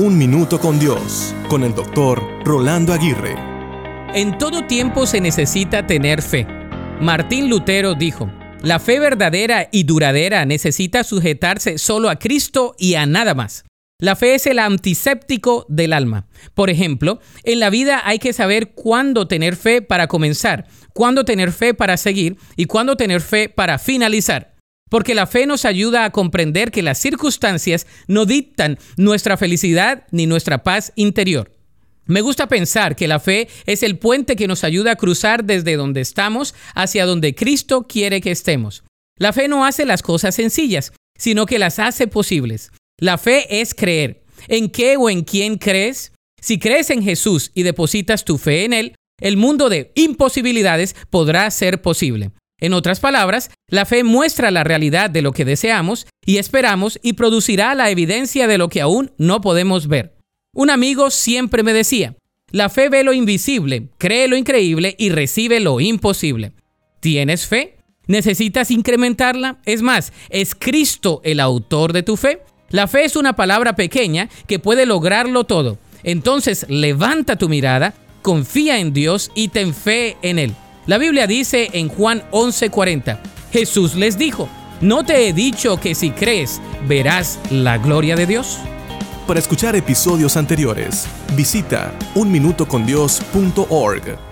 Un Minuto con Dios, con el doctor Rolando Aguirre. En todo tiempo se necesita tener fe. Martín Lutero dijo, la fe verdadera y duradera necesita sujetarse solo a Cristo y a nada más. La fe es el antiséptico del alma. Por ejemplo, en la vida hay que saber cuándo tener fe para comenzar, cuándo tener fe para seguir y cuándo tener fe para finalizar. Porque la fe nos ayuda a comprender que las circunstancias no dictan nuestra felicidad ni nuestra paz interior. Me gusta pensar que la fe es el puente que nos ayuda a cruzar desde donde estamos hacia donde Cristo quiere que estemos. La fe no hace las cosas sencillas, sino que las hace posibles. La fe es creer. ¿En qué o en quién crees? Si crees en Jesús y depositas tu fe en Él, el mundo de imposibilidades podrá ser posible. En otras palabras, la fe muestra la realidad de lo que deseamos y esperamos y producirá la evidencia de lo que aún no podemos ver. Un amigo siempre me decía, la fe ve lo invisible, cree lo increíble y recibe lo imposible. ¿Tienes fe? ¿Necesitas incrementarla? Es más, ¿es Cristo el autor de tu fe? La fe es una palabra pequeña que puede lograrlo todo. Entonces levanta tu mirada, confía en Dios y ten fe en Él. La Biblia dice en Juan 11:40, Jesús les dijo, ¿no te he dicho que si crees verás la gloria de Dios? Para escuchar episodios anteriores, visita unminutocondios.org.